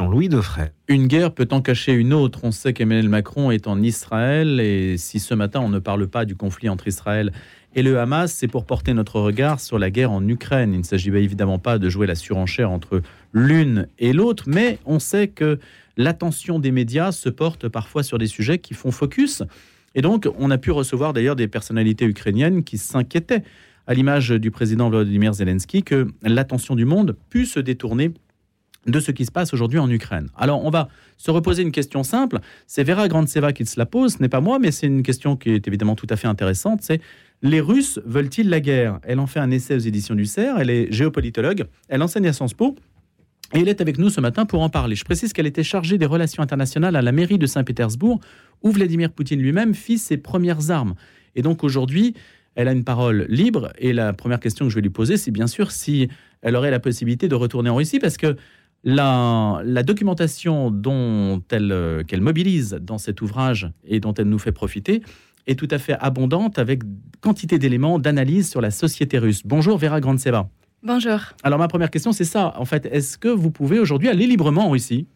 Louis Defray. Une guerre peut en cacher une autre. On sait qu'Emmanuel Macron est en Israël et si ce matin on ne parle pas du conflit entre Israël et le Hamas, c'est pour porter notre regard sur la guerre en Ukraine. Il ne s'agit évidemment pas de jouer la surenchère entre l'une et l'autre, mais on sait que l'attention des médias se porte parfois sur des sujets qui font focus. Et donc, on a pu recevoir d'ailleurs des personnalités ukrainiennes qui s'inquiétaient, à l'image du président Vladimir Zelensky, que l'attention du monde puisse se détourner de ce qui se passe aujourd'hui en Ukraine. Alors, on va se reposer une question simple. C'est Vera Grandseva qui se la pose, ce n'est pas moi, mais c'est une question qui est évidemment tout à fait intéressante. C'est les Russes veulent-ils la guerre? Elle en fait un essai aux éditions du CERF, elle est géopolitologue, elle enseigne à Sciences Po. Et elle est avec nous ce matin pour en parler. Je précise qu'elle était chargée des relations internationales à la mairie de Saint-Pétersbourg, où Vladimir Poutine lui-même fit ses premières armes. Et donc aujourd'hui, elle a une parole libre. Et la première question que je vais lui poser, c'est bien sûr si elle aurait la possibilité de retourner en Russie, parce que la, documentation dont elle, euh, qu'elle mobilise dans cet ouvrage et dont elle nous fait profiter est tout à fait abondante avec quantité d'éléments d'analyse sur la société russe. Bonjour Vera Grandseva. Bonjour. Alors ma première question c'est ça, en fait, est-ce que vous pouvez aujourd'hui aller librement en Russie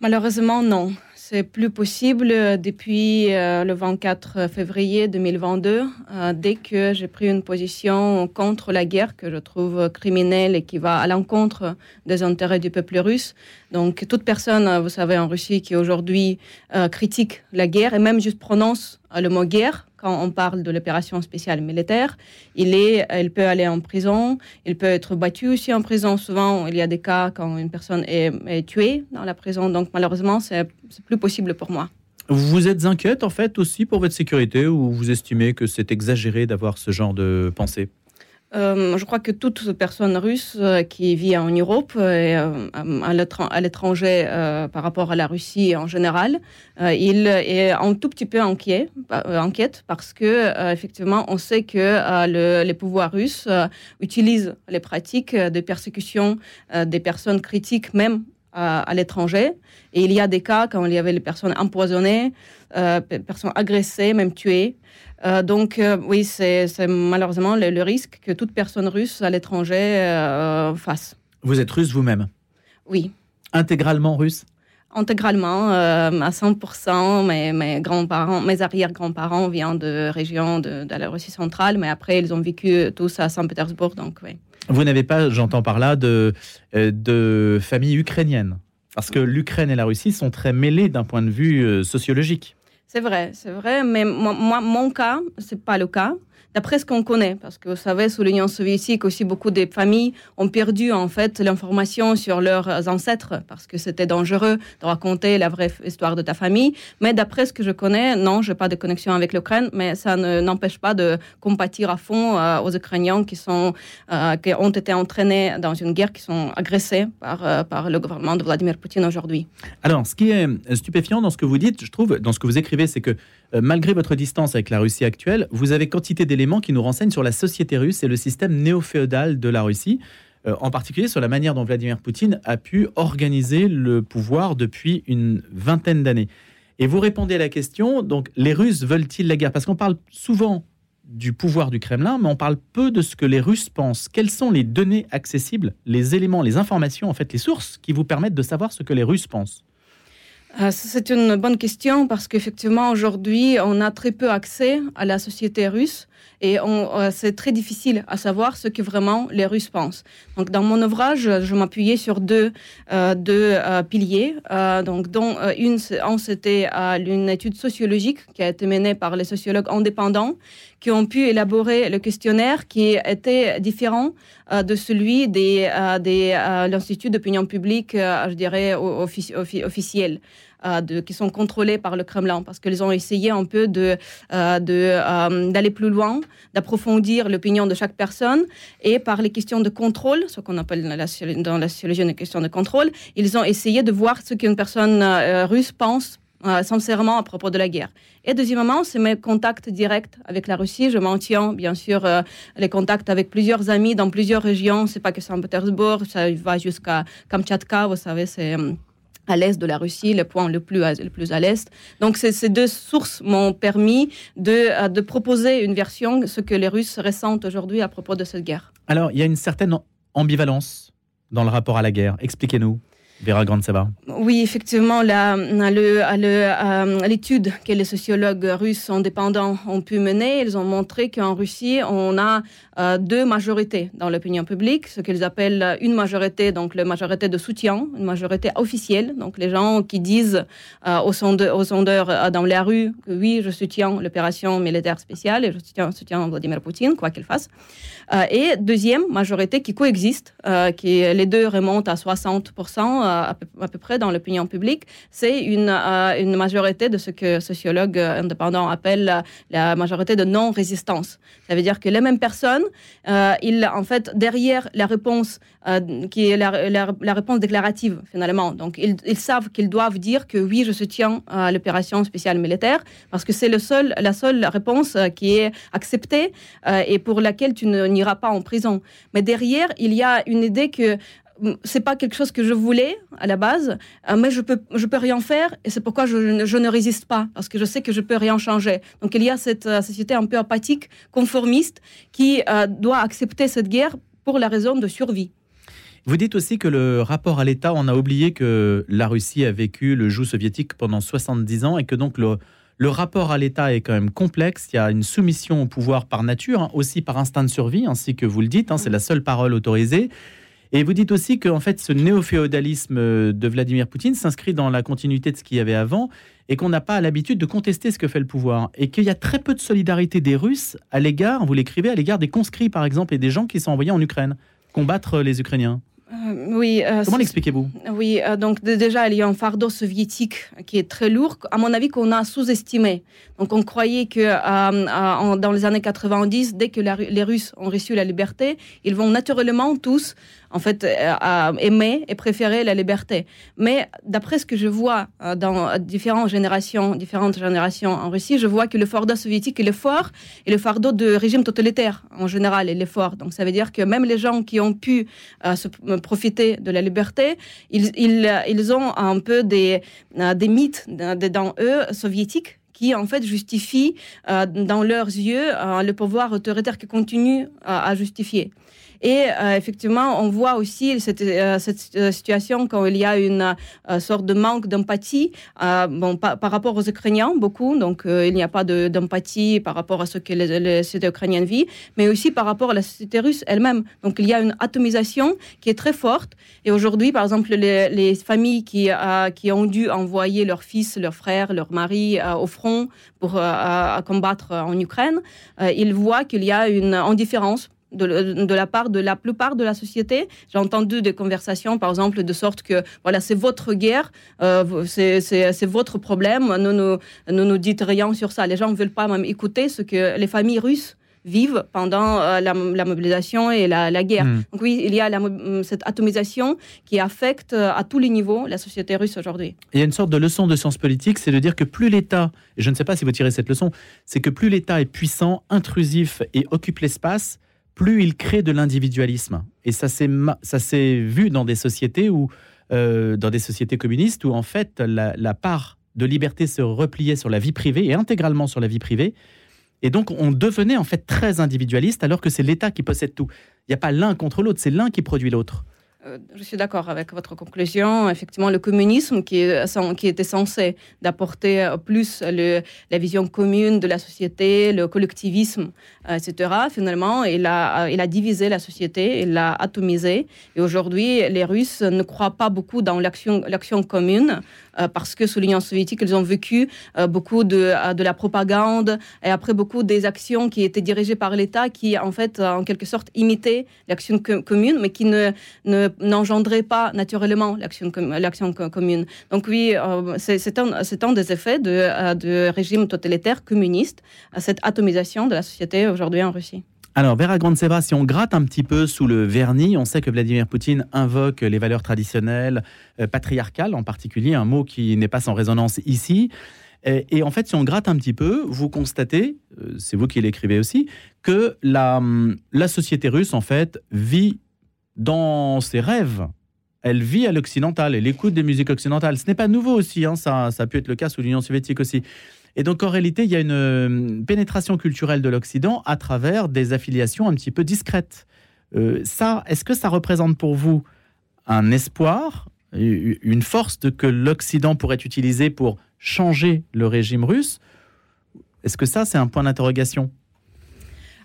Malheureusement non. C'est plus possible depuis euh, le 24 février 2022, euh, dès que j'ai pris une position contre la guerre que je trouve criminelle et qui va à l'encontre des intérêts du peuple russe. Donc toute personne, vous savez, en Russie qui aujourd'hui euh, critique la guerre et même juste prononce le mot guerre quand on parle de l'opération spéciale militaire, il, est, il peut aller en prison, il peut être battu aussi en prison. Souvent, il y a des cas quand une personne est, est tuée dans la prison. Donc, malheureusement, c'est plus possible pour moi. Vous êtes inquiète, en fait, aussi pour votre sécurité ou vous estimez que c'est exagéré d'avoir ce genre de pensée? Euh, je crois que toute personne russe euh, qui vit en Europe et euh, à l'étranger par rapport à la Russie en général, il est un tout petit peu inquiet, inquiète parce que effectivement, on sait que les pouvoirs russes utilisent les pratiques de persécution des personnes critiques, même à, l'étranger. Et il y a des cas quand il y avait les personnes empoisonnées, euh, personnes agressées, même tuées. Euh, donc euh, oui, c'est malheureusement le, risque que toute personne russe à l'étranger fasse. Vous êtes russe vous-même? Oui. Intégralement russe? Intégralement, à 100%. Mes, mes grands-parents, mes arrière-grands-parents viennent de régions de, de, la Russie centrale, mais après, ils ont vécu tous à Saint-Pétersbourg, donc oui. Vous n'avez pas, j'entends par là, de, euh, de famille ukrainienne? Parce que l'Ukraine et la Russie sont très mêlées d'un point de vue euh, sociologique. C'est vrai, c'est vrai, mais moi, mon cas, c'est pas le cas d'après ce qu'on connaît, parce que vous savez, sous l'Union soviétique aussi, beaucoup de familles ont perdu en fait l'information sur leurs ancêtres, parce que c'était dangereux de raconter la vraie histoire de ta famille. Mais d'après ce que je connais, non, je n'ai pas de connexion avec l'Ukraine, mais ça n'empêche pas de compatir à fond euh, aux Ukrainiens qui, sont, euh, qui ont été entraînés dans une guerre, qui sont agressés par, euh, par le gouvernement de Vladimir Poutine aujourd'hui. Alors, ce qui est stupéfiant dans ce que vous dites, je trouve, dans ce que vous écrivez, c'est que malgré votre distance avec la Russie actuelle, vous avez quantité d'éléments qui nous renseignent sur la société russe et le système néo-féodal de la Russie, euh, en particulier sur la manière dont Vladimir Poutine a pu organiser le pouvoir depuis une vingtaine d'années. Et vous répondez à la question, donc les Russes veulent-ils la guerre? Parce qu'on parle souvent du pouvoir du Kremlin, mais on parle peu de ce que les Russes pensent. Quelles sont les données accessibles, les éléments, les informations, en fait, les sources qui vous permettent de savoir ce que les Russes pensent? euh, c'est une bonne question parce qu'effectivement, aujourd'hui, on a très peu accès à la société russe et euh, c'est très difficile à savoir ce que vraiment les Russes pensent. Donc, dans mon ouvrage, je m'appuyais sur deux, euh, deux piliers, donc, dont une, c'était une étude sociologique qui a été menée par les sociologues indépendants qui ont pu élaborer le questionnaire qui était différent de celui des l'Institut d'opinion publique, je dirais, officiel. Euh, qui sont contrôlés par le Kremlin, parce qu'ils ont essayé un peu de, euh, euh, d'aller plus loin, d'approfondir l'opinion de chaque personne, et par les questions de contrôle, ce qu'on appelle dans la, dans la sociologie une question de contrôle, ils ont essayé de voir ce qu'une personne russe pense sincèrement à propos de la guerre. Et deuxièmement, c'est mes contacts directs avec la Russie. Je maintiens bien sûr les contacts avec plusieurs amis dans plusieurs régions. C'est pas que Saint-Pétersbourg, ça va jusqu'à Kamtchatka, vous savez, c'est à l'est de la Russie, le point le plus à, le plus à l'est. Donc ces deux sources m'ont permis de, euh, de proposer une version, ce que les Russes ressentent aujourd'hui à propos de cette guerre. Alors il y a une certaine ambivalence dans le rapport à la guerre. Expliquez-nous. Vera Oui, effectivement, l'étude que les sociologues russes indépendants ont pu mener, ils ont montré qu'en Russie, on a euh, deux majorités dans l'opinion publique, ce qu'ils appellent une majorité, donc la majorité de soutien, une majorité officielle, donc les gens qui disent euh, aux, sondeurs, euh, dans la rue que oui, je soutiens l'opération militaire spéciale et je soutiens, soutiens Vladimir Poutine, quoi qu'il fasse. et deuxième majorité qui coexiste, qui les deux remontent à 60% à peu, près dans l'opinion publique, c'est une, une majorité de ce que sociologues indépendants appellent la majorité de non-résistance. Ça veut dire que les mêmes personnes euh, il, en fait, derrière la réponse, euh, qui est la, réponse déclarative, finalement. Donc, ils, savent qu'ils doivent dire que oui, je soutiens euh, l'opération spéciale militaire, parce que c'est seul, la seule réponse qui est acceptée et pour laquelle tu n'iras pas en prison. Mais derrière, il y a une idée que c'est pas quelque chose que je voulais à la base, euh, mais je peux, je peux rien faire et c'est pourquoi je, ne résiste pas parce que je sais que je peux rien changer. Donc il y a cette euh, société un peu apathique, conformiste, qui euh, doit accepter cette guerre pour la raison de survie. Vous dites aussi que le rapport à l'État, on a oublié que la Russie a vécu le joug soviétique pendant 70 ans et que donc le, le rapport à l'État est quand même complexe. Il y a une soumission au pouvoir par nature, hein, aussi par instinct de survie, ainsi que vous le dites. Hein, c'est la seule parole autorisée. Et vous dites aussi que fait, ce néo-féodalisme de Vladimir Poutine s'inscrit dans la continuité de ce qu'il y avait avant et qu'on n'a pas l'habitude de contester ce que fait le pouvoir. Et qu'il y a très peu de solidarité des Russes à l'égard, vous l'écrivez, à l'égard des conscrits, par exemple, et des gens qui sont envoyés en Ukraine combattre les Ukrainiens. Euh, oui. Euh, Comment l'expliquez-vous? Oui, euh, donc déjà, il y a un fardeau soviétique qui est très lourd, à mon avis, qu'on a sous-estimé. Donc on croyait que dans les années 90, dès que les Russes ont reçu la liberté, ils vont naturellement tous en fait, euh, aimer et préférer la liberté. Mais d'après ce que je vois euh, dans différentes générations, différentes générations en Russie, je vois que le fardeau soviétique est fort et le fardeau de régime totalitaire en général est fort. Donc ça veut dire que même les gens qui ont pu euh, se, profiter de la liberté, ils, ont un peu des, des mythes dans eux soviétiques qui en fait justifient dans leurs yeux le pouvoir autoritaire qui continue à justifier. Et euh, effectivement, on voit aussi cette, euh, cette, euh, situation quand il y a une sorte de manque d'empathie bon, par, rapport aux Ukrainiens, beaucoup. Donc, il n'y a pas d'empathie par rapport à ce que les, sociétés ukrainiennes vivent, mais aussi par rapport à la société russe elle-même. Donc, il y a une atomisation qui est très forte. Et aujourd'hui, par exemple, les, les familles qui, qui ont dû envoyer leurs fils, leurs frères, leurs maris au front pour combattre en Ukraine, ils voient qu'il y a une indifférence de, la part de la plupart de la société. J'ai entendu des conversations, par exemple, de sorte que voilà, c'est votre guerre, euh, c'est votre problème, ne nous, ne nous dites rien sur ça. Les gens ne veulent pas même écouter ce que les familles russes vivent pendant euh, la, mobilisation et la, guerre. Hmm. Donc oui, il y a cette atomisation qui affecte euh, à tous les niveaux la société russe aujourd'hui. Il y a une sorte de leçon de science politique, c'est de dire que plus l'État, et je ne sais pas si vous tirez cette leçon, c'est que plus l'État est puissant, intrusif et occupe l'espace, plus il crée de l'individualisme. Et ça s'est vu dans des sociétés où, euh, dans des sociétés communistes où en fait la, part de liberté se repliait sur la vie privée et intégralement sur la vie privée. Et donc on devenait en fait très individualiste alors que c'est l'État qui possède tout. Il n'y a pas l'un contre l'autre, c'est l'un qui produit l'autre. Euh, je suis d'accord avec votre conclusion. Effectivement, le communisme, qui, était censé d'apporter plus le, la vision commune de la société, le collectivisme, euh, etc., finalement, il a, il a divisé la société, il l'a atomisé. Et aujourd'hui, les Russes ne croient pas beaucoup dans l'action commune. Euh, parce que sous l'Union soviétique, ils ont vécu euh, beaucoup de, euh, de, la propagande et après beaucoup des actions qui étaient dirigées par l'État qui, en fait, en quelque sorte, imitaient l'action commune, mais qui ne, n'engendraient pas naturellement l'action, commune. Donc oui, c'est, un, un des effets de, de régime totalitaire communiste, cette atomisation de la société aujourd'hui en Russie. Alors, Vera Grandseva, si on gratte un petit peu sous le vernis, on sait que Vladimir Poutine invoque les valeurs traditionnelles, euh, patriarcales en particulier, un mot qui n'est pas sans résonance ici. Et, en fait, si on gratte un petit peu, vous constatez, euh, c'est vous qui l'écrivez aussi, que la, la société russe, en fait, vit dans ses rêves. Elle vit à l'occidental, elle écoute des musiques occidentales. Ce n'est pas nouveau aussi, hein, ça a pu être le cas sous l'Union soviétique aussi. Et donc, en réalité, il y a une euh, pénétration culturelle de l'Occident à travers des affiliations un petit peu discrètes. Euh, ça, est-ce que ça représente pour vous un espoir une force que l'Occident pourrait utiliser pour changer le régime russe? Est-ce que ça, c'est un point d'interrogation?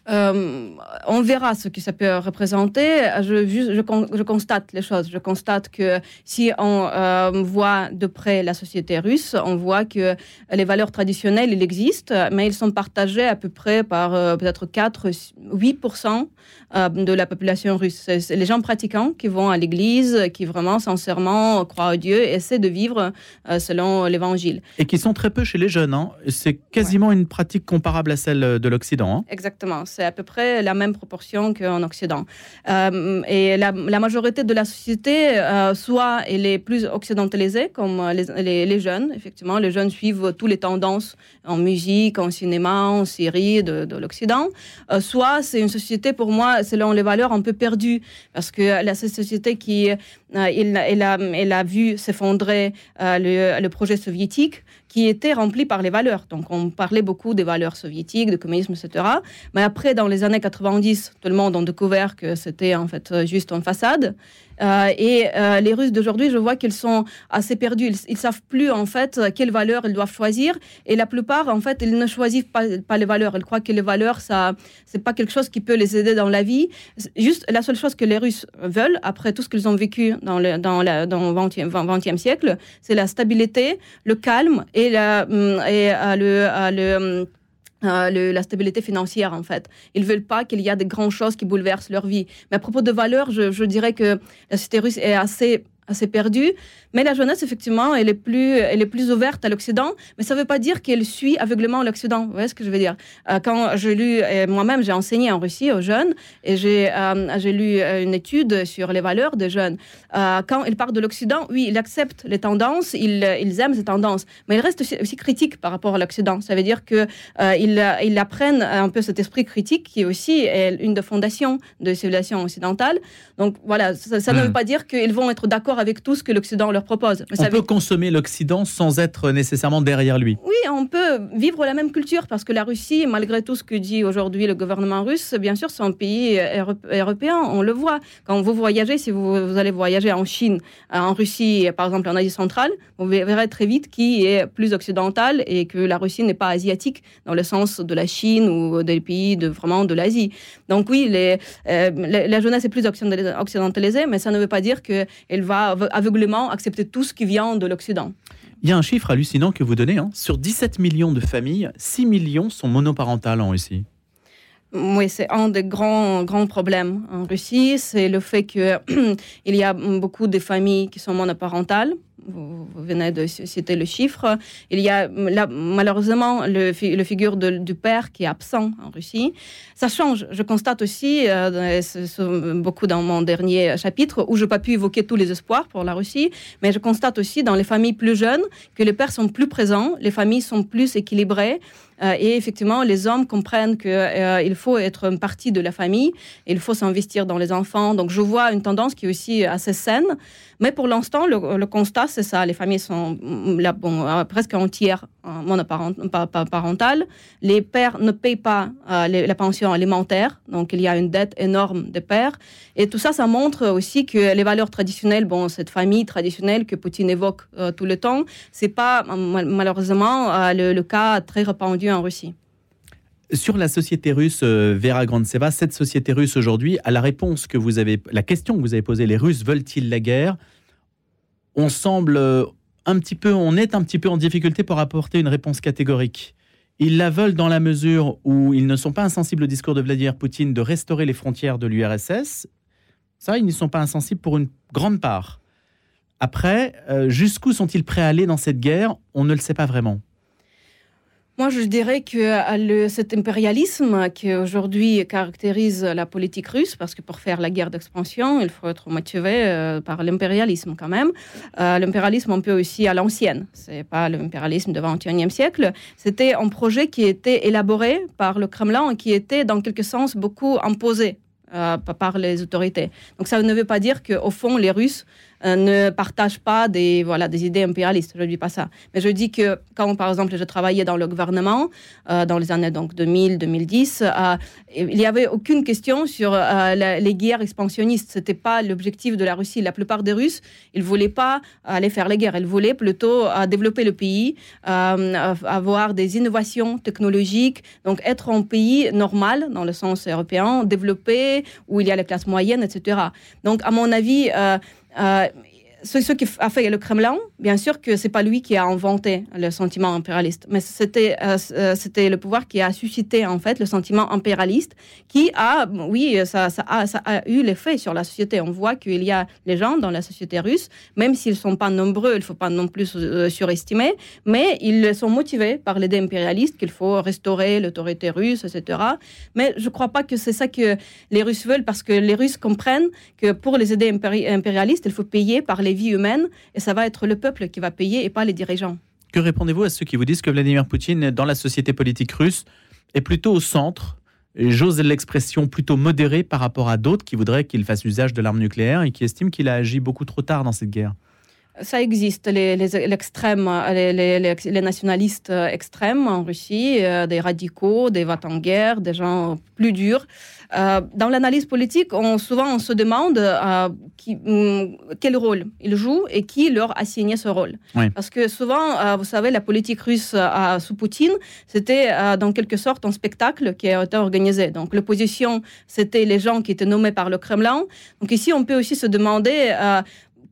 Euh, on verra ce que ça peut représenter. Je, je, constate les choses. Je constate que si on euh, voit de près la société russe, on voit que les valeurs traditionnelles, il existent, mais ils sont partagées à peu près par euh, peut-être 4-8% de la population russe. C'est les gens pratiquants qui vont à l'église, qui vraiment sincèrement croient en Dieu et essaient de vivre selon l'évangile. Et qui sont très peu chez les jeunes. Hein. C'est quasiment une pratique comparable à celle de l'Occident. Hein. Exactement c'est à peu près la même proportion qu'en Occident. Euh, et la, majorité de la société, euh, soit elle est plus occidentalisée, comme les, les, jeunes, effectivement, les jeunes suivent toutes les tendances en musique, en cinéma, en série de, de l'Occident, euh, soit c'est une société, pour moi, selon les valeurs, un peu perdue, parce que la société qui, elle, elle, a, elle a vu s'effondrer le, le projet soviétique, qui était rempli par les valeurs. Donc, on parlait beaucoup des valeurs soviétiques, du communisme, etc. Mais après, dans les années 90, tout le monde a découvert que c'était en fait juste une façade. Euh, et euh, les Russes d'aujourd'hui, je vois qu'ils sont assez perdus. Ils, ne savent plus en fait quelles valeurs ils doivent choisir. Et la plupart, en fait, ils ne choisissent pas, les valeurs. Ils croient que les valeurs, ça, c'est pas quelque chose qui peut les aider dans la vie. Juste la seule chose que les Russes veulent, après tout ce qu'ils ont vécu dans le, dans la, dans 20e, 20e siècle, c'est la stabilité, le calme et, la, hum, et euh, le, le hum, euh, la stabilité financière, en fait. Ils ne veulent pas qu'il y ait de grandes choses qui bouleversent leur vie. Mais à propos de valeurs, je, je dirais que la société russe est assez assez perdue. Mais la jeunesse, effectivement, elle est plus, elle est plus ouverte à l'Occident, mais ça ne veut pas dire qu'elle suit aveuglément l'Occident. Vous voyez ce que je veux dire? Euh, Quand j'ai lu, moi-même, j'ai enseigné en Russie aux jeunes, et j'ai euh, lu euh, une étude sur les valeurs des jeunes. quand ils parlent de l'Occident, oui, ils acceptent les tendances, ils, ils aiment ces tendances, mais ils restent aussi, critiques par rapport à l'Occident. Ça veut dire qu'ils ils apprennent un peu cet esprit critique qui est aussi une des fondations de la civilisation occidentale. Donc voilà, ça, ne hmm. veut pas dire qu'ils vont être d'accord avec tout ce que l'Occident leur propose. on peut consommer l'Occident sans être nécessairement derrière lui. Oui, on peut vivre la même culture parce que la Russie, malgré tout ce que dit aujourd'hui le gouvernement russe, bien sûr, c'est un pays européen. On le voit. Quand vous voyagez, si vous, allez voyager en Chine, en Russie, par exemple en Asie centrale, vous verrez très vite qui est plus occidental et que la Russie n'est pas asiatique dans le sens de la Chine ou des pays de, vraiment de l'Asie. Donc oui, les, euh, la jeunesse est plus occidentalisée, mais ça ne veut pas dire qu'elle va aveuglément accepter tout ce qui vient de l'Occident. Il y a un chiffre hallucinant que vous donnez. Hein. Sur 17 millions de familles, 6 millions sont monoparentales en Russie. Oui, c'est un des grands, grands problèmes en Russie. C'est le fait qu'il y a beaucoup de familles qui sont monoparentales vous, venez de citer le chiffre. Il y a malheureusement le, le figure du père qui est absent en Russie. Ça change. Je constate aussi, euh, beaucoup dans mon dernier chapitre, où je n'ai pas pu évoquer tous les espoirs pour la Russie, mais je constate aussi dans les familles plus jeunes que les pères sont plus présents, les familles sont plus équilibrées. Euh, et effectivement, les hommes comprennent qu'il euh, faut être une partie de la famille, il faut s'investir dans les enfants. Donc, je vois une tendance qui est aussi assez saine. Mais pour l'instant, le, constat, c'est ça. Les familles sont mm, là, bon, euh, presque entières monoparentales. Les pères ne payent pas la pension alimentaire. Donc, il y a une dette énorme des pères. Et tout ça, ça montre aussi que les valeurs traditionnelles, bon, cette famille traditionnelle que Poutine évoque tout le temps, c'est pas malheureusement le, le, cas très répandu en Russie. Sur la société russe, euh, Vera Grandseva, cette société russe aujourd'hui, à la réponse que vous avez, la question que vous avez posée, les Russes veulent-ils la guerre? On semble euh, un petit peu, on est un petit peu en difficulté pour apporter une réponse catégorique. Ils la veulent dans la mesure où ils ne sont pas insensibles au discours de Vladimir Poutine de restaurer les frontières de l'URSS. Ça, ils n'y sont pas insensibles pour une grande part. Après, euh, jusqu'où sont-ils prêts à aller dans cette guerre? On ne le sait pas vraiment. Moi, je dirais que euh, cet impérialisme qui aujourd'hui caractérise la politique russe, parce que pour faire la guerre d'expansion, il faut être motivé euh, par l'impérialisme quand même. Euh, l'impérialisme, on peut aussi à l'ancienne. C'est pas l'impérialisme du XXIe siècle. C'était un projet qui était élaboré par le Kremlin et qui était, dans quelque sens, beaucoup imposé par les autorités. Donc ça ne veut pas dire qu'au fond, les Russes ne partagent pas des, voilà, des idées impérialistes. Je ne dis pas ça. Mais je dis que quand, par exemple, je travaillais dans le gouvernement, dans les années donc, 2000-2010, il n'y avait aucune question sur les guerres expansionnistes. Ce n'était pas l'objectif de la Russie. La plupart des Russes, ils ne voulaient pas aller faire les guerres. Ils voulaient plutôt développer le pays, avoir des innovations technologiques, donc être un pays normal dans le sens européen, développé, où il y a les classes moyennes, etc. Donc, à mon avis, euh, euh, ce, ce qui a fait le Kremlin, bien sûr que c'est pas lui qui a inventé le sentiment impérialiste, mais c'était euh, euh, c'était le pouvoir qui a suscité en fait le sentiment impérialiste, qui a, oui, ça, a, eu l'effet sur la société. On voit qu'il y a les gens dans la société russe, même s'ils sont pas nombreux, il faut pas non plus euh, surestimer, mais ils sont motivés par l'idée impérialiste qu'il faut restaurer l'autorité russe, etc. Mais je crois pas que c'est ça que les Russes veulent, parce que les Russes comprennent que pour les idées impérialistes, il faut payer par les humaine et ça va être le peuple qui va payer et pas les dirigeants. Que répondez-vous à ceux qui vous disent que Vladimir Poutine, dans la société politique russe, est plutôt au centre j'ose l'expression plutôt modéré par rapport à d'autres qui voudraient qu'il fasse usage de l'arme nucléaire et qui estiment qu'il a agi beaucoup trop tard dans cette guerre? Ça existe, les, l'extrême, les, les, nationalistes extrêmes en Russie, euh, des radicaux, des va en guerre des gens plus durs. Euh, dans l'analyse politique, on, souvent on se demande euh, qui, mm, quel rôle ils jouent et qui leur a signé ce rôle. Parce que souvent, vous savez, la politique russe sous Poutine, c'était dans quelque sorte un spectacle qui a été organisé. Donc l'opposition, c'était les gens qui étaient nommés par le Kremlin. Donc ici, on peut aussi se demander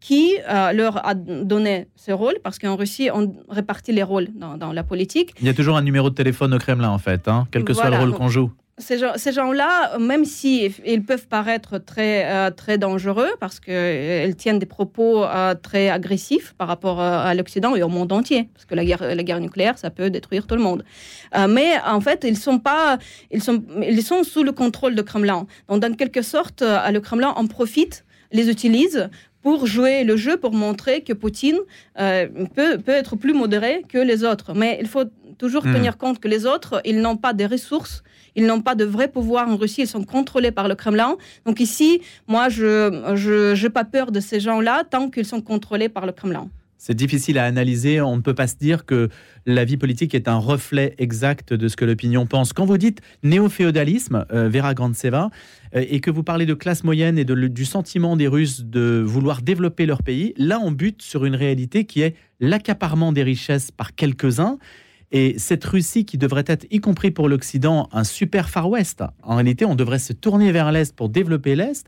qui euh, leur a donné ce rôle, parce qu'en Russie, on répartit les rôles dans, la politique. Il y a toujours un numéro de téléphone au Kremlin, en fait, hein, quel que soit le rôle qu'on joue. Ces, gens-là, même si ils peuvent paraître très, euh, très dangereux, parce qu'ils euh, tiennent des propos très agressifs par rapport à l'Occident et au monde entier, parce que la guerre, la guerre nucléaire, ça peut détruire tout le monde. mais en fait, ils sont, pas, ils, sont, ils sont sous le contrôle du Kremlin. Donc, dans quelque sorte, le Kremlin en profite les utilise pour jouer le jeu, pour montrer que Poutine euh, peut, peut, être plus modéré que les autres. Mais il faut toujours hmm. tenir compte que les autres, ils n'ont pas de ressources, ils n'ont pas de vrai pouvoir en Russie, ils sont contrôlés par le Kremlin. Donc ici, moi, je n'ai pas peur de ces gens-là tant qu'ils sont contrôlés par le Kremlin. C'est difficile à analyser. On ne peut pas se dire que la vie politique est un reflet exact de ce que l'opinion pense. Quand vous dites néo-féodalisme, euh, Vera Grandseva, euh, et que vous parlez de classe moyenne et de, du sentiment des Russes de vouloir développer leur pays, là on bute sur une réalité qui est l'accaparement des richesses par quelques-uns. Et cette Russie qui devrait être, y compris pour l'Occident, un super Far West, en réalité on devrait se tourner vers l'Est pour développer l'Est.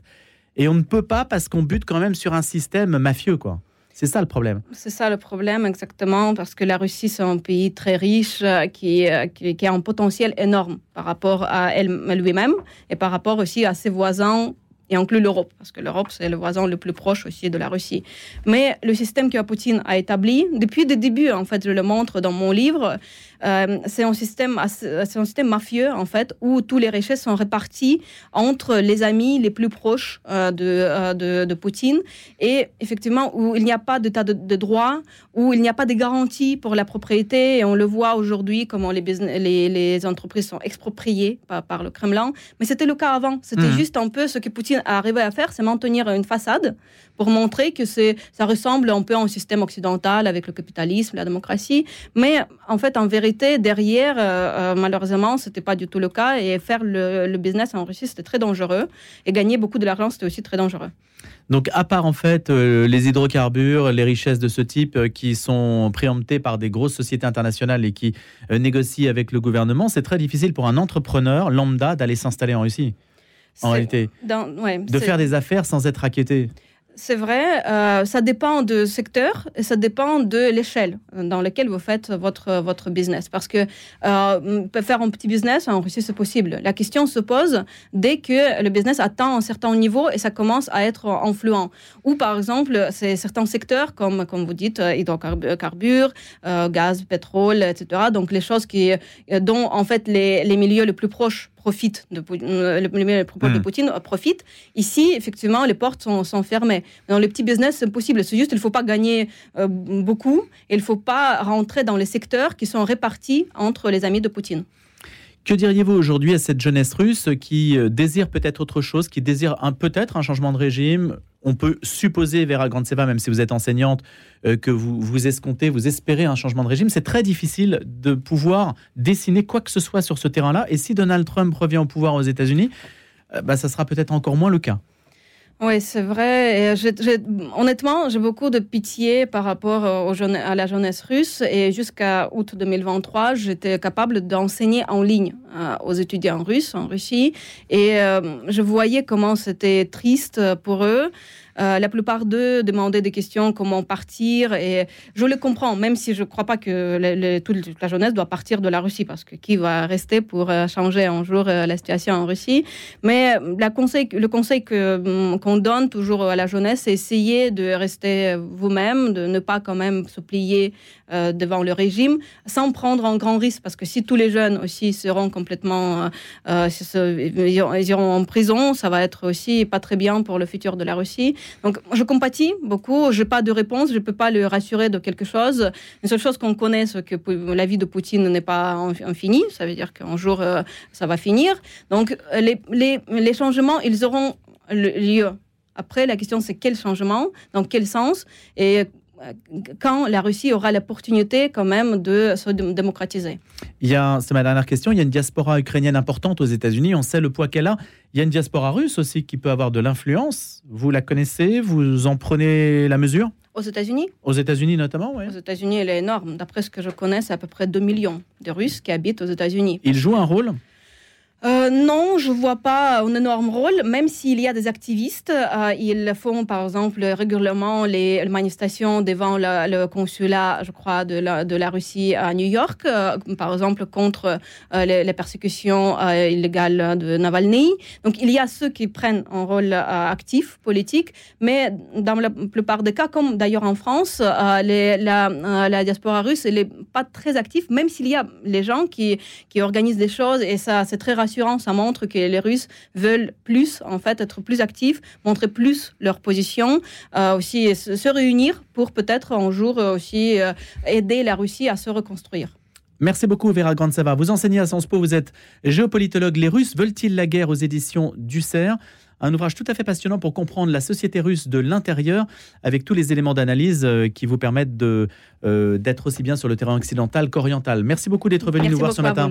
Et on ne peut pas parce qu'on bute quand même sur un système mafieux, quoi. C'est ça le problème. C'est ça le problème, exactement, parce que la Russie, c'est un pays très riche euh, qui, euh, qui, qui, a un potentiel énorme par rapport à lui-même et par rapport aussi à ses voisins et inclut l'Europe, parce que l'Europe, c'est le voisin le plus proche aussi de la Russie. Mais le système que Poutine a établi, depuis le début, en fait, je le montre dans mon livre, euh, c'est un, système, c'est un système mafieux, en fait, où tous les richesses sont réparties entre les amis les plus proches euh, de, euh, de, de, Poutine, et effectivement, où il n'y a pas d'état de, de, droit, où il n'y a pas de garantie pour la propriété, et on le voit aujourd'hui, comment les, les, les, entreprises sont expropriées par, par, le Kremlin. Mais c'était le cas avant, c'était mmh. juste un peu ce que Poutine a arrivé à faire, c'est maintenir une façade pour montrer que c'est, ça ressemble un peu à un système occidental avec le capitalisme, la démocratie. Mais en fait, en vérité, derrière, euh, euh, malheureusement, c'était pas du tout le cas. Et faire le, le business en Russie, c'était très dangereux. Et gagner beaucoup de l'argent, c'était aussi très dangereux. Donc, à part en fait euh, les hydrocarbures, les richesses de ce type qui sont préemptées par des grosses sociétés internationales et qui négocient avec le gouvernement, c'est très difficile pour un entrepreneur lambda d'aller s'installer en Russie en réalité. de faire des affaires sans être inquiété. C'est vrai, euh, ça dépend du secteur et ça dépend de l'échelle dans laquelle vous faites votre, votre business. Parce que euh, faire un petit business en Russie, c'est possible. La question se pose dès que le business atteint un certain niveau et ça commence à être influent. Ou par exemple, c'est certains secteurs, comme, comme vous dites, euh, hydrocarbures, gaz, pétrole, etc. Donc les choses qui, dont en fait les, les milieux les plus proches profite de, euh, le, propos de hmm. Poutine profite. Ici, effectivement, les portes sont, sont fermées. Dans les petits business, c'est possible. C'est juste, il ne faut pas gagner euh, beaucoup et il ne faut pas rentrer dans les secteurs qui sont répartis entre les amis de Poutine. Que diriez-vous aujourd'hui à cette jeunesse russe qui euh, désire peut-être autre chose, qui désire peut-être un changement de régime? On peut supposer, Vera Grandseva, même si vous êtes enseignante, euh, que vous, vous escomptez, vous espérez un changement de régime. C'est très difficile de pouvoir dessiner quoi que ce soit sur ce terrain-là. Et si Donald Trump revient au pouvoir aux États-Unis, euh, bah, ça sera peut-être encore moins le cas. Oui, c'est vrai. Et honnêtement, j'ai beaucoup de pitié par rapport aux à la jeunesse russe. Et jusqu'à août 2023, j'étais capable d'enseigner en ligne euh, aux étudiants russes en Russie. Et euh, je voyais comment c'était triste pour eux. Euh, la plupart d'eux demandaient des questions, comment partir. Et je le comprends, même si je ne crois pas que toute la jeunesse doit partir de la Russie, parce que qui va rester pour euh, changer un jour euh, la situation en Russie? Mais conseil, le conseil mm, qu'on donne toujours à la jeunesse, c'est essayer de rester vous-même, de ne pas quand même se plier devant le régime, sans prendre un grand risque, parce que si tous les jeunes aussi seront complètement, ils iront en prison, ça va être aussi pas très bien pour le futur de la Russie. Donc, je compatis beaucoup. Je n'ai pas de réponse. Je ne peux pas le rassurer de quelque chose. Une seule chose qu'on connaît, c'est que la vie de Poutine n'est pas infinie. Ça veut dire qu'un jour, euh, ça va finir. Donc, les, les, changements, ils auront lieu. Après, la question, c'est quel changement, dans quel sens et quand la Russie aura l'opportunité quand même de se démocratiser. Il y a, c'est ma dernière question, il y a une diaspora ukrainienne importante aux États-Unis, on sait le poids qu'elle a. Il y a une diaspora russe aussi qui peut avoir de l'influence. Vous la connaissez Vous en prenez la mesure? Aux États-Unis? Aux États-Unis notamment, oui. Aux États-Unis, elle est énorme. D'après ce que je connais, c'est à peu près 2 millions de Russes qui habitent aux États-Unis. Ils jouent un rôle? Euh, non, je ne vois pas un énorme rôle, même s'il y a des activistes. Euh, ils font, par exemple, régulièrement les manifestations devant le, consulat, je crois, de la, Russie à New York, euh, par exemple, contre les, persécutions illégales de Navalny. Donc, il y a ceux qui prennent un rôle actif, politique, mais dans la plupart des cas, comme d'ailleurs en France, la, diaspora russe, n'est pas très active, même s'il y a les gens qui, qui organisent des choses, et ça, c'est très rassurant ça montre que les Russes veulent plus, en fait, être plus actifs, montrer plus leur position, euh, aussi se réunir pour peut-être un jour aussi euh, aider la Russie à se reconstruire. Merci beaucoup Vera Grandsava. Vous enseignez à Sciences Po, vous êtes géopolitologue. Les Russes veulent-ils la guerre aux éditions du CERF? Un ouvrage tout à fait passionnant pour comprendre la société russe de l'intérieur, avec tous les éléments d'analyse euh, qui vous permettent d'être aussi bien sur le terrain occidental qu'oriental. Merci beaucoup d'être venu nous voir ce matin.